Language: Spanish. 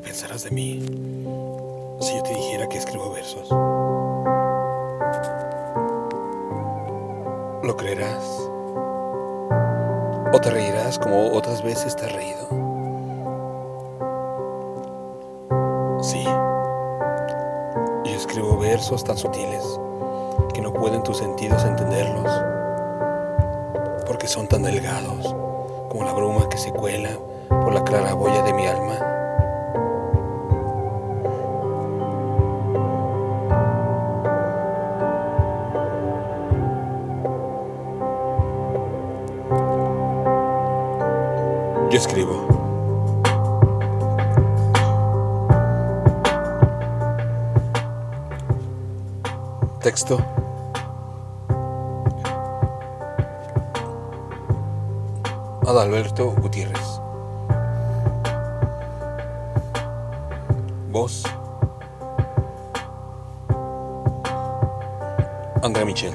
pensarás de mí si yo te dijera que escribo versos? ¿Lo creerás? ¿O te reirás como otras veces te has reído? Sí, yo escribo versos tan sutiles que no pueden tus sentidos entenderlos, porque son tan delgados como la bruma que se cuela por la claraboya de mi alma. Yo escribo. Texto. Adalberto Gutiérrez. Voz. André Michel.